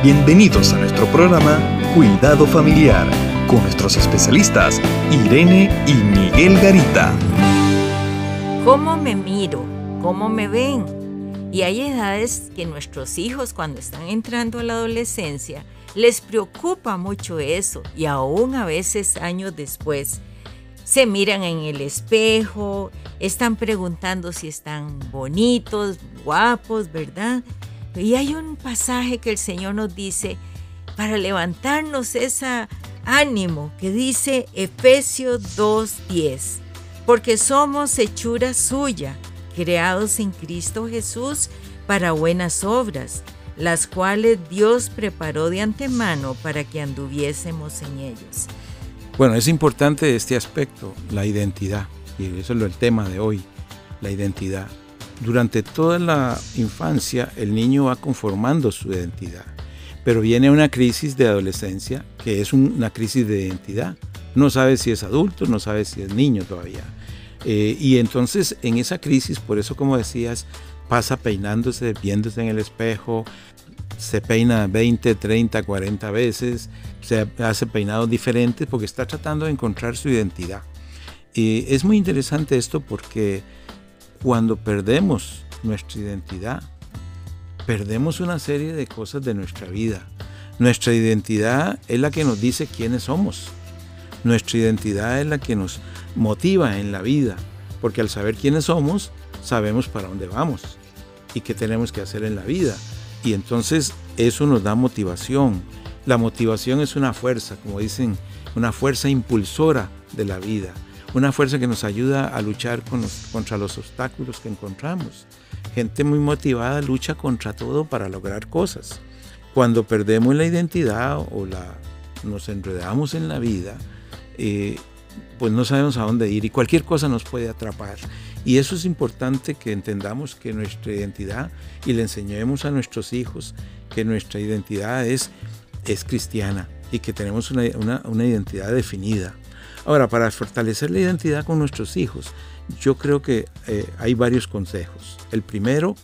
Bienvenidos a nuestro programa Cuidado Familiar con nuestros especialistas Irene y Miguel Garita. ¿Cómo me miro? ¿Cómo me ven? Y hay edades que nuestros hijos cuando están entrando a la adolescencia les preocupa mucho eso y aún a veces años después se miran en el espejo, están preguntando si están bonitos, guapos, ¿verdad? Y hay un pasaje que el Señor nos dice para levantarnos ese ánimo que dice Efesios 2.10, porque somos hechura suya, creados en Cristo Jesús para buenas obras, las cuales Dios preparó de antemano para que anduviésemos en ellos. Bueno, es importante este aspecto, la identidad, y eso es el tema de hoy, la identidad. Durante toda la infancia el niño va conformando su identidad, pero viene una crisis de adolescencia que es una crisis de identidad. No sabe si es adulto, no sabe si es niño todavía. Eh, y entonces en esa crisis, por eso como decías, pasa peinándose, viéndose en el espejo, se peina 20, 30, 40 veces, se hace peinados diferentes porque está tratando de encontrar su identidad. Y es muy interesante esto porque cuando perdemos nuestra identidad, perdemos una serie de cosas de nuestra vida. Nuestra identidad es la que nos dice quiénes somos. Nuestra identidad es la que nos motiva en la vida, porque al saber quiénes somos, sabemos para dónde vamos y qué tenemos que hacer en la vida. Y entonces eso nos da motivación. La motivación es una fuerza, como dicen, una fuerza impulsora de la vida, una fuerza que nos ayuda a luchar contra los obstáculos que encontramos. Gente muy motivada lucha contra todo para lograr cosas. Cuando perdemos la identidad o la, nos enredamos en la vida, eh, pues no sabemos a dónde ir y cualquier cosa nos puede atrapar. Y eso es importante que entendamos que nuestra identidad y le enseñemos a nuestros hijos que nuestra identidad es, es cristiana y que tenemos una, identidad definida. Ahora, para fortalecer la identidad con nuestros hijos, yo creo que eh, hay varios consejos. El primero,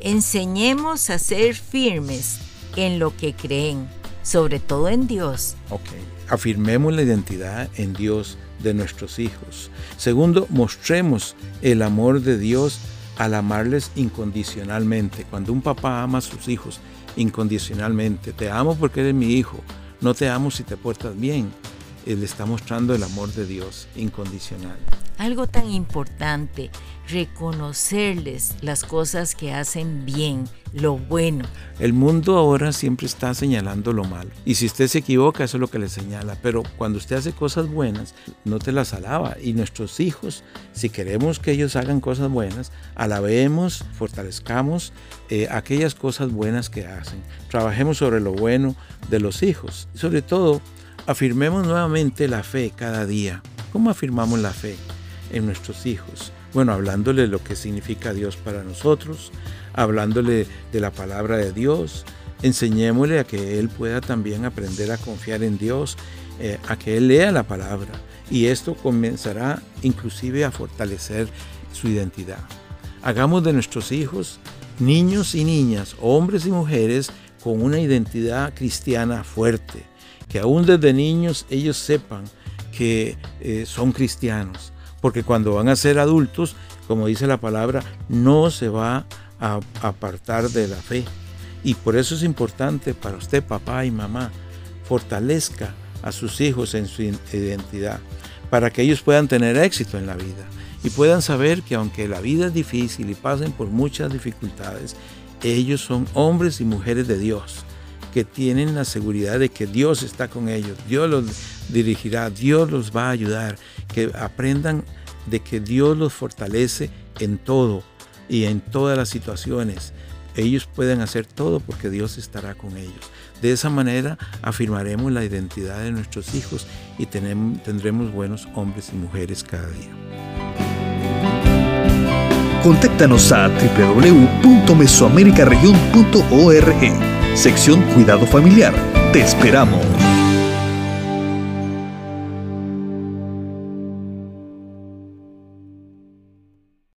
enseñemos a ser firmes en lo que creen, sobre todo en Dios. Ok, afirmemos la identidad en Dios de nuestros hijos. Segundo, mostremos el amor de Dios al amarles incondicionalmente. Cuando un papá ama a sus hijos incondicionalmente, te amo porque eres mi hijo, no te amo si te portas bien, él está mostrando el amor de Dios incondicional. Algo tan importante, reconocerles las cosas que hacen bien, lo bueno. El mundo ahora siempre está señalando lo malo. Y si usted se equivoca, eso es lo que le señala. Pero cuando usted hace cosas buenas, no te las alaba. Y nuestros hijos, si queremos que ellos hagan cosas buenas, alabemos, fortalezcamos eh, aquellas cosas buenas que hacen. Trabajemos sobre lo bueno de los hijos. Sobre todo, Afirmemos nuevamente la fe cada día. ¿Cómo afirmamos la fe en nuestros hijos? Bueno, hablándole lo que significa Dios para nosotros, hablándole de la palabra de Dios, enseñémosle a que Él pueda también aprender a confiar en Dios, eh, a que Él lea la palabra. Y esto comenzará inclusive a fortalecer su identidad. Hagamos de nuestros hijos niños y niñas, hombres y mujeres, con una identidad cristiana fuerte que aún desde niños ellos sepan que eh, son cristianos, porque cuando van a ser adultos, como dice la palabra, no se va a apartar de la fe. Y por eso es importante para usted, papá y mamá, fortalezca a sus hijos en su identidad, para que ellos puedan tener éxito en la vida y puedan saber que aunque la vida es difícil y pasen por muchas dificultades, ellos son hombres y mujeres de Dios que tienen la seguridad de que Dios está con ellos, Dios los dirigirá, Dios los va a ayudar, que aprendan de que Dios los fortalece en todo y en todas las situaciones. Ellos pueden hacer todo porque Dios estará con ellos. De esa manera afirmaremos la identidad de nuestros hijos y tendremos buenos hombres y mujeres cada día. Contáctanos a www.mesoamericaregion.org sección Cuidado Familiar. Te esperamos.